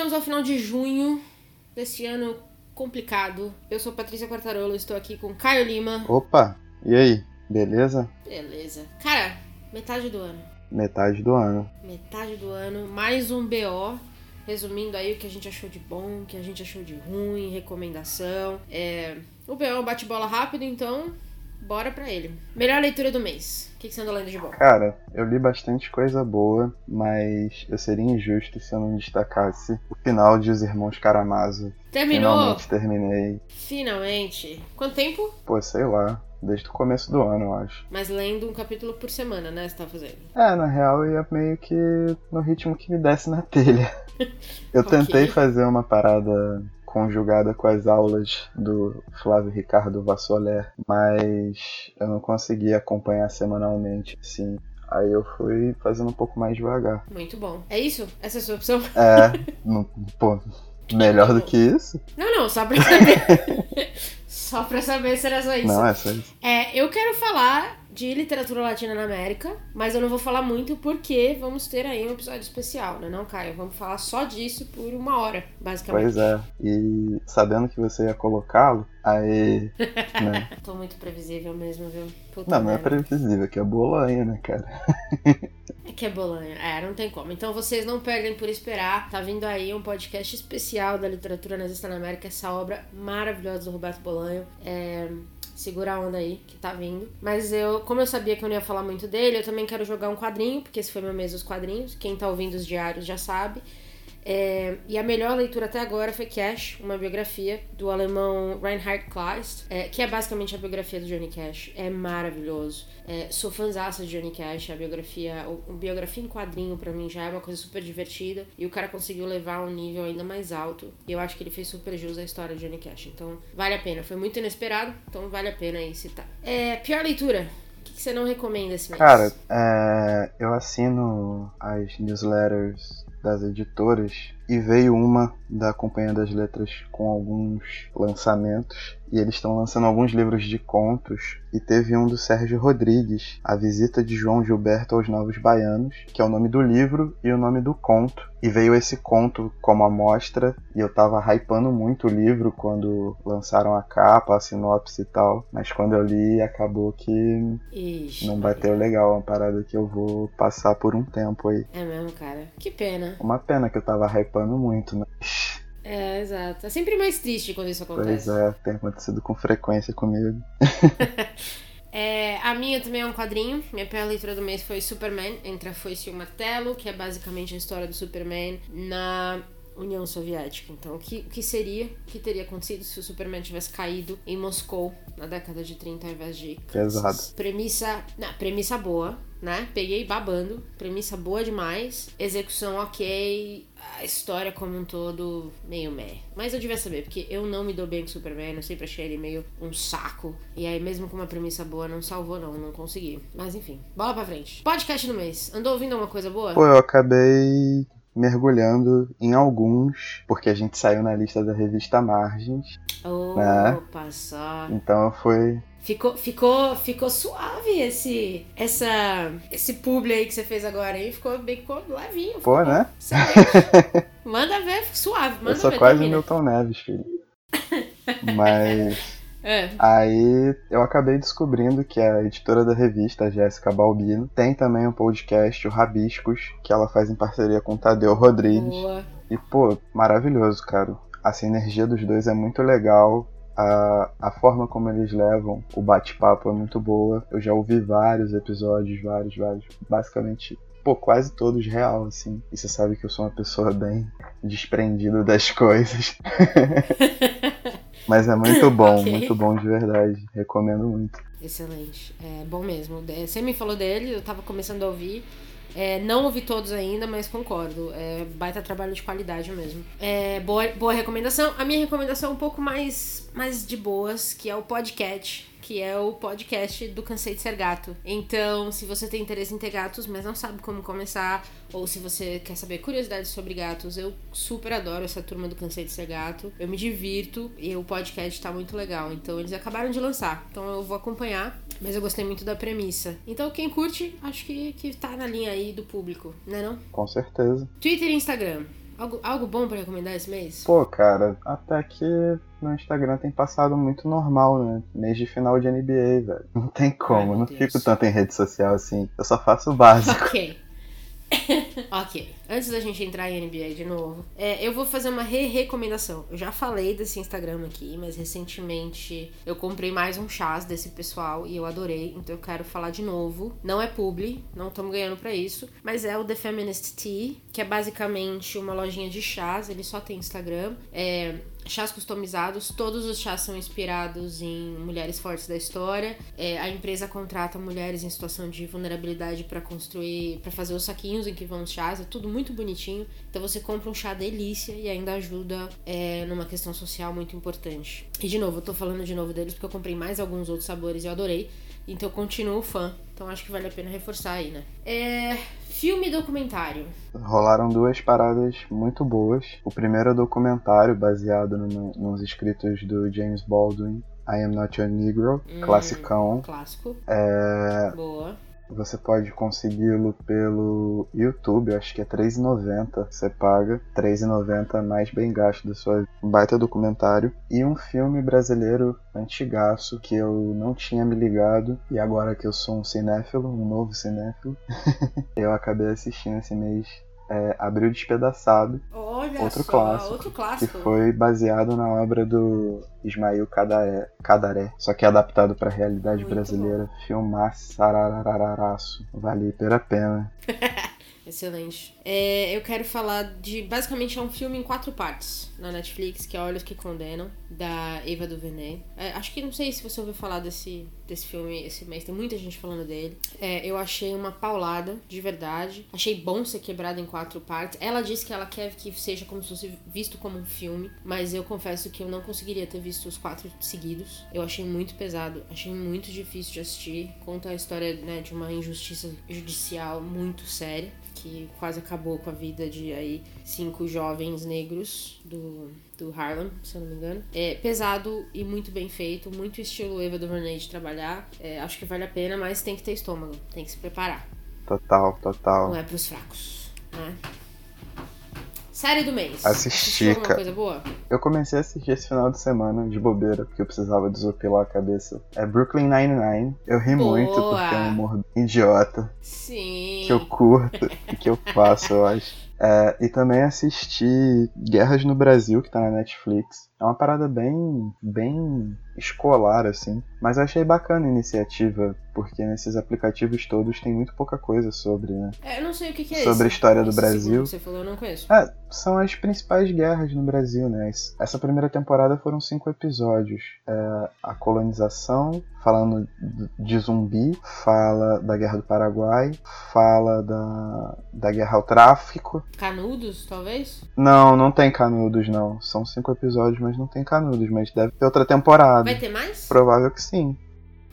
Chegamos ao final de junho desse ano complicado. Eu sou Patrícia Quartarolo, estou aqui com Caio Lima. Opa, e aí? Beleza? Beleza. Cara, metade do ano. Metade do ano. Metade do ano, mais um BO. Resumindo aí o que a gente achou de bom, o que a gente achou de ruim, recomendação. É... O BO é um bate-bola rápido, então bora pra ele. Melhor leitura do mês. O que, que você andou lendo de bom? Cara, eu li bastante coisa boa, mas eu seria injusto se eu não destacasse o final de Os Irmãos Karamazov. Terminou? Finalmente terminei. Finalmente. Quanto tempo? Pô, sei lá. Desde o começo do ano, eu acho. Mas lendo um capítulo por semana, né? Você tá fazendo. É, na real eu ia meio que no ritmo que me desse na telha. Eu Ok. tentei fazer uma parada conjugada com as aulas do Flávio Ricardo Vassoler, mas eu não consegui acompanhar semanalmente, assim. Aí eu fui fazendo um pouco mais devagar. Muito bom. É isso? Essa é a sua opção? É, não- pô, melhor do que isso? Não, não, só pra saber. só pra saber se era só isso. Não, é só isso. É, eu quero falar de literatura latina na América, mas eu não vou falar muito porque vamos ter aí um episódio especial, né não, Caio? Vamos falar só disso por uma hora, basicamente. Pois é. E sabendo que você ia colocá-lo, aí. Né? Tô muito previsível mesmo, viu? Puta Não, não é previsível, que é bolanha, né, cara? É que é bolanha. É, não tem como. Então vocês não perdem por esperar. Tá vindo aí um podcast especial da literatura nazista na América, essa obra maravilhosa do Roberto Bolanho. É, Segura a onda aí, que tá vindo. Mas eu, como eu sabia que eu não ia falar muito dele, eu também quero jogar um quadrinho, porque esse foi meu mês dos quadrinhos. Quem tá ouvindo os diários já sabe. É, e a melhor leitura até agora foi Cash, uma biografia do alemão Reinhard Kleist, é, que é basicamente a biografia do Johnny Cash. É maravilhoso. É, sou fãzaça de Johnny Cash, a biografia, o, o biografia em quadrinho pra mim já é uma coisa super divertida e o cara conseguiu levar a um nível ainda mais alto. E eu acho que ele fez super jus à história de Johnny Cash. Então, vale a pena. Foi muito inesperado, então vale a pena aí citar. É, pior leitura. Que você não recomenda esse mês? Cara, é, eu assino as newsletters das editoras e veio uma da Companhia das Letras com alguns lançamentos e eles estão lançando alguns livros de contos e teve um do Sérgio Rodrigues, A Visita de João Gilberto aos Novos Baianos, que é o nome do livro e o nome do conto. E veio esse conto como amostra e eu tava hypando muito o livro quando lançaram a capa, a sinopse e tal, mas quando eu li acabou que Ixi, não bateu legal, é uma parada que eu vou passar por um tempo aí. É mesmo, cara. Que pena. Uma pena que eu tava hypando muito, mas. É, exato. É sempre mais triste quando isso Pois acontece. é, tem acontecido com frequência comigo. É, a minha também é um quadrinho. Minha pior leitura do mês foi Superman, entre a Foice e o Martelo, que é basicamente a história do Superman na União Soviética. Então, o que, que seria, o que teria acontecido se o Superman tivesse caído em Moscou na década de 30 ao invés de Pesado. Premissa, não, premissa boa, né? Peguei babando, premissa boa demais, execução ok, a história como um todo meio meh. Mas eu devia saber, porque eu não me dou bem com Superman, eu sempre achei ele meio um saco. E aí, mesmo com uma premissa boa, não salvou, não, não consegui. Mas enfim, bola pra frente. Podcast do mês. Andou ouvindo alguma coisa boa? Pô, eu acabei mergulhando em alguns, porque a gente saiu na lista da revista Margens. Opa, só. Então fui. Ficou, ficou, ficou suave esse, essa, esse publi aí que você fez agora aí. Ficou bem ficou levinho. ficou Pô, né? Manda ver, suave. Manda eu sou ver, quase termina. Milton Neves, filho. Mas. É. Aí eu acabei descobrindo que a editora da revista, Jéssica Balbino, tem também um podcast, o Rabiscos, que ela faz em parceria com o Tadeu Rodrigues. Boa. E, pô, maravilhoso, cara. A sinergia dos dois é muito legal. A, a forma como eles levam o bate-papo é muito boa. Eu já ouvi vários episódios, vários, vários. Basicamente, pô, quase todos real, assim. E você sabe que eu sou uma pessoa bem desprendida das coisas. Mas é muito bom, Ok. muito bom de verdade. Recomendo muito. Excelente. É bom mesmo. É, Você me falou dele, eu tava começando a ouvir. É, não ouvi todos ainda, mas concordo. É baita trabalho de qualidade mesmo. É, boa, boa recomendação. A minha recomendação é um pouco mais, mais de boas, que é o podcast. Que é o podcast do Cansei de Ser Gato. Então, se você tem interesse em ter gatos, mas não sabe como começar, ou se você quer saber curiosidades sobre gatos, eu super adoro essa turma do Cansei de Ser Gato. Eu me divirto e o podcast tá muito legal. Então, eles acabaram de lançar. Então, eu vou acompanhar. Mas eu gostei muito da premissa. Então, quem curte, acho que, que tá na linha aí do público, né não? Com certeza. Twitter e Instagram. Algo, algo bom pra recomendar esse mês? Pô, cara, até que no Instagram tem passado muito normal, né? Mês de final de NBA, velho. Não tem como, Ai, não Deus. fico tanto em rede social assim. Eu só faço o básico. Ok. ok. Antes da gente entrar em NBA de novo, é, eu vou fazer uma re-recomendação. Eu já falei desse Instagram aqui, mas recentemente eu comprei mais um chás desse pessoal e eu adorei, então eu quero falar de novo. Não é publi, não estamos ganhando pra isso, mas é o The Feminist Tea, que é basicamente uma lojinha de chás, ele só tem Instagram. É, chás customizados, todos os chás são inspirados em mulheres fortes da história. É, a empresa contrata mulheres em situação de vulnerabilidade para construir, para fazer os saquinhos em que vão os chás, é tudo muito bonitinho. Então você compra um chá delícia e ainda ajuda é, numa questão social muito importante. E de novo, eu tô falando de novo deles porque eu comprei mais alguns outros sabores e eu adorei. Então eu continuo fã. Então acho que vale a pena reforçar aí, né? É. Filme e documentário. Rolaram duas paradas muito boas. O primeiro é documentário baseado no, nos escritos do James Baldwin, I Am Not Your Negro, Hum. classicão. Clássico. É, Boa. Você pode consegui-lo pelo YouTube, acho que é R$3,90. Você paga R$3,90 mais bem gasto da sua baita documentário. E um filme brasileiro antigaço que eu não tinha me ligado. E agora que eu sou um cinéfilo, um novo cinéfilo, eu acabei assistindo esse mês. É, Abril Despedaçado, Olha Outro só, clássico, outro que clássico. foi baseado na obra do Ismail Cadaré, Cadaré só que adaptado para a realidade Muito brasileira. Filmaço, sarararaço. Vale a pena. Excelente. É, eu quero falar de. Basicamente é um filme em quatro partes na Netflix, que é Olhos que Condenam, da Eva DuVernay. É, acho que não sei se você ouviu falar desse, desse filme esse mês, tem muita gente falando dele. É, eu achei uma paulada, de verdade. Achei bom ser quebrado em quatro partes. Ela disse que ela quer que seja como se fosse visto como um filme, mas eu confesso que eu não conseguiria ter visto os quatro seguidos. Eu achei muito pesado, achei muito difícil de assistir. Conta a história né, de uma injustiça judicial muito séria que quase acabou com a vida de aí cinco jovens negros do, do Harlem, se eu não me engano. É pesado e muito bem feito, muito estilo Eva DuVernay de trabalhar. É, acho que vale a pena, mas tem que ter estômago, tem que se preparar. Total, total. Não é pros fracos, né? Série do mês. Assisti, cara. coisa boa? Eu comecei a assistir esse final de semana de bobeira, porque eu precisava desopilar a cabeça. É Brooklyn Nine-Nine. Eu ri Boa. muito porque é um humor idiota, Sim. que eu curto e que eu faço, eu acho. É, e também assisti Guerras no Brasil, que tá na Netflix. É uma parada bem, bem escolar, assim. Mas eu achei bacana a iniciativa, porque nesses aplicativos todos tem muito pouca coisa sobre, né? É, eu não sei o que, que é Sobre a história do Brasil. que você falou, eu não conheço. É, são as principais guerras no Brasil, né? Essa primeira temporada foram cinco episódios. É, a colonização, falando de zumbi, fala da Guerra do Paraguai, fala da, da guerra ao tráfico. Canudos, talvez? Não, não tem canudos, não. São cinco episódios, mas não tem canudos. Mas deve ter outra temporada. Vai ter mais? Provável que sim.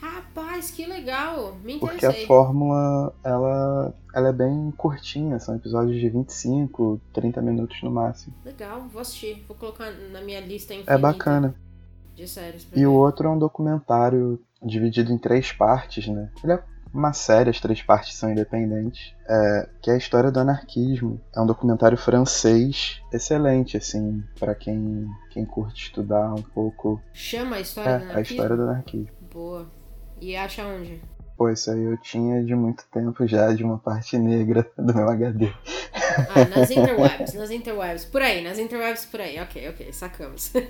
Rapaz, que legal. Me Porque a fórmula, ela, ela é bem curtinha. São episódios de 25, 30 minutos no máximo. Legal, vou assistir. Vou colocar na minha lista infinita É bacana. de séries. E ver. o outro é um documentário dividido em três partes, né? Ele é uma série, as três partes são independentes, é, que é a história do anarquismo. É um documentário francês excelente, assim, pra quem, quem curte estudar um pouco. Chama a história É, do a anarquismo? história do anarquismo. Boa. E acha onde? Pô, isso aí eu tinha de muito tempo já, de uma parte negra do meu HD. Ah, nas interwebs, nas interwebs. Por aí, nas interwebs por aí. Ok, ok, sacamos.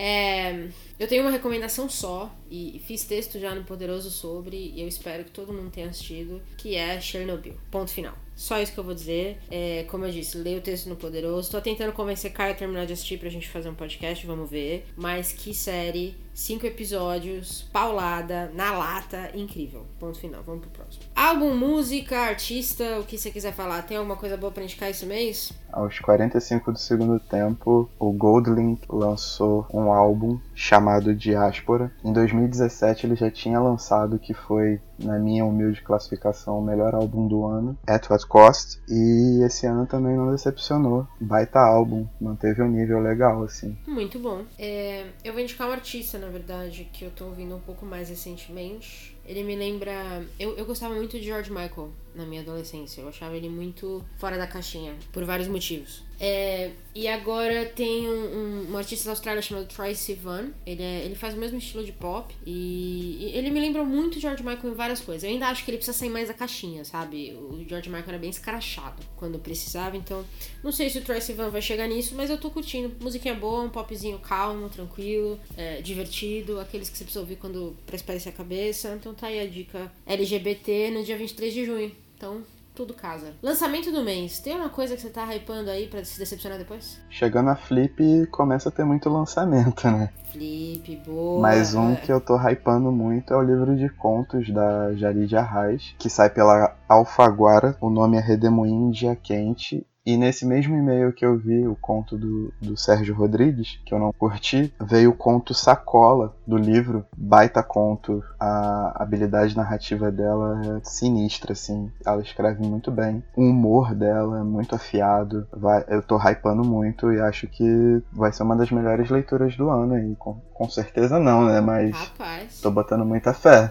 É, eu tenho uma recomendação só, e fiz texto já no Poderoso sobre, e eu espero que todo mundo tenha assistido, que é Chernobyl. Ponto final. Só isso que eu vou dizer. É, como eu disse, leio o texto no Poderoso. Tô tentando convencer Caio a terminar de assistir pra gente fazer um podcast, vamos ver. Mas que série, cinco episódios, paulada, na lata, incrível. Ponto final, vamos pro próximo. Álbum, música, artista, o que você quiser falar. Tem alguma coisa boa pra indicar esse mês? Aos 45 do segundo tempo, o Goldlink lançou um álbum chamado Diáspora. Em 2017 ele já tinha lançado o que foi, na minha humilde classificação, o melhor álbum do ano, At What Cost. E esse ano também não decepcionou. Baita álbum, manteve um nível legal, assim. Muito bom. É, eu vou indicar um artista, na verdade, que eu tô ouvindo um pouco mais recentemente. Ele me lembra. Eu, eu gostava muito de George Michael na minha adolescência. Eu achava ele muito fora da caixinha, por vários motivos. É, e agora tem um, um, um, artista da Austrália chamado Troy Sivan. Ele, é, ele faz o mesmo estilo de pop. E, e, ele me lembra muito George Michael em várias coisas. Eu ainda acho que ele precisa sair mais da caixinha, sabe? O George Michael era bem escrachado quando precisava. Então, não sei se o Troy Sivan vai chegar nisso, mas eu tô curtindo. Musiquinha boa, um popzinho calmo, tranquilo, é, divertido. Aqueles que você precisa ouvir quando pra espairecer a cabeça. Então tá aí a dica LGBT no dia 23 de junho. Então, tudo casa. Lançamento do mês. Tem uma coisa que você tá hypando aí pra se decepcionar depois? Chegando a Flip, começa a ter muito lançamento, né? Flip, boa. Mas um que eu tô hypando muito é o livro de contos da Jarid Arraes, que sai pela Alfaguara. O nome é Redemoinho Dia Quente e nesse mesmo e-mail que eu vi o conto do, do Sérgio Rodrigues, que eu não curti, veio o conto Sacola do livro, baita conto. A habilidade narrativa dela é sinistra, assim. Ela escreve muito bem. O humor dela é muito afiado. Vai, eu tô hypando muito e acho que vai ser uma das melhores leituras do ano aí. Com, com certeza não, né? Mas Rapaz. tô botando muita fé.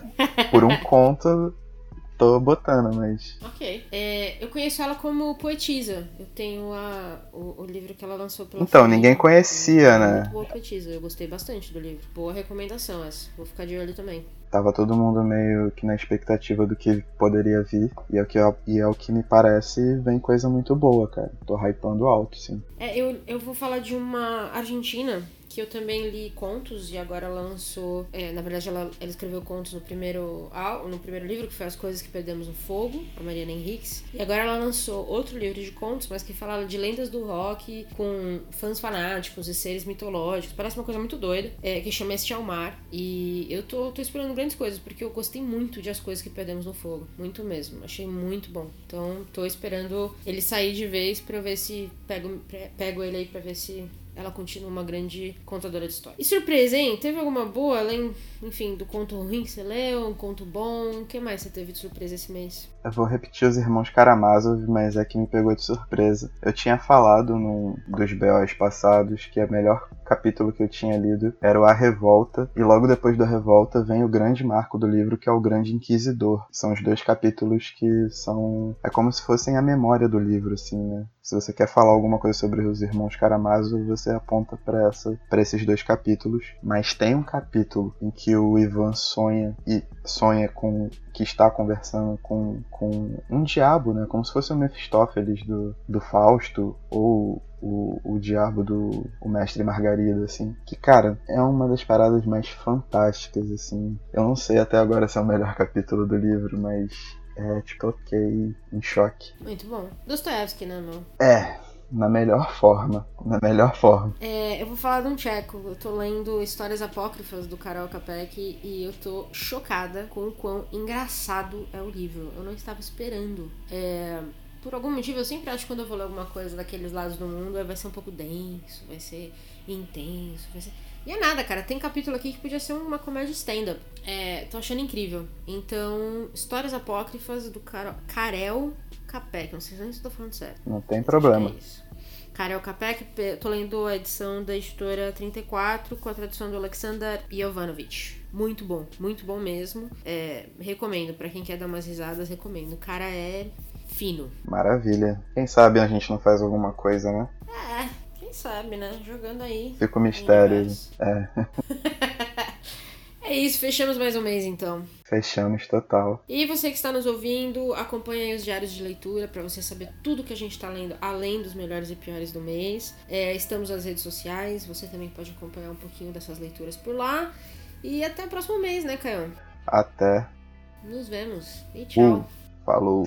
Por um conto tô botando, mas. Ok. É, eu conheço ela como poetisa. Eu tenho a, o, o livro que ela lançou pela Então, ninguém conhecia, né? Muito boa poetisa. Eu gostei bastante do livro. Boa recomendação essa. Vou ficar de olho também. Tava todo mundo meio que na expectativa do que poderia vir. E é o que, e é o que me parece, vem coisa muito boa, cara. Tô hypando alto, sim. É, eu, eu vou falar de uma argentina que eu também li contos e agora lançou. É, na verdade, ela, ela escreveu contos no primeiro, no primeiro livro, que foi As Coisas que Perdemos no Fogo, a Mariana Henriques. E agora ela lançou outro livro de contos, mas que fala de lendas do rock com fãs fanáticos e seres mitológicos. Parece uma coisa muito doida, é, que chama Este ao Mar. E eu tô, tô esperando grandes coisas, porque eu gostei muito de As Coisas que Perdemos no Fogo. Muito mesmo. Achei muito bom. Então tô esperando ele sair de vez pra eu ver se pego, pego ele aí pra ver se ela continua uma grande contadora de histórias. E surpresa, hein? Teve alguma boa, além, enfim, do conto ruim que você leu, um conto bom? O que mais você teve de surpresa esse mês? Eu vou repetir os Irmãos Karamazov, mas é que me pegou de surpresa. Eu tinha falado num dos BOs passados que o melhor capítulo que eu tinha lido era o A Revolta, e logo depois da Revolta vem o grande marco do livro, que é o Grande Inquisidor. São os dois capítulos que são... é como se fossem a memória do livro, assim, né? Se você quer falar alguma coisa sobre os irmãos Karamazov, você aponta para essa, para esses dois capítulos. Mas tem um capítulo em que o Ivan sonha e sonha com que está conversando com, com um diabo, né? Como se fosse o Mephistófeles do, do Fausto ou o, o diabo do o mestre Margarida, assim. Que, cara, é uma das paradas mais fantásticas, assim. Eu não sei até agora se é o melhor capítulo do livro, mas é, tipo, ok, em choque. Muito bom. Dostoevsky, né, meu? É, na melhor forma. Na melhor forma. É, eu vou falar de um tcheco. Eu tô lendo Histórias Apócrifas do Karol Capek e eu tô chocada com o quão engraçado é o livro. Eu não estava esperando. É, por algum motivo, eu sempre acho que quando eu vou ler alguma coisa daqueles lados do mundo, vai ser um pouco denso, vai ser intenso, vai ser. E é nada, cara. Tem capítulo aqui que podia ser uma comédia stand-up. É, tô achando incrível. Então, Histórias Apócrifas do Karel Capek. Não sei se eu tô falando certo. Não tem problema. É isso. Karel Capek, tô lendo a edição da editora 34 com a tradução do Alexander Jovanovic. Muito bom, muito bom mesmo. É, recomendo, para quem quer dar umas risadas, recomendo. O cara é fino. Maravilha. Quem sabe a gente não faz alguma coisa, né? É, quem sabe, né? Jogando aí. Fica o mistério. É. é isso, fechamos mais um mês então. Fechamos total. E você que está nos ouvindo, acompanhe os diários de leitura para você saber tudo que a gente está lendo, além dos melhores e piores do mês. É, estamos nas redes sociais, você também pode acompanhar um pouquinho dessas leituras por lá. E até o próximo mês, né, Caio? Até. Nos vemos. E tchau. Uh, falou.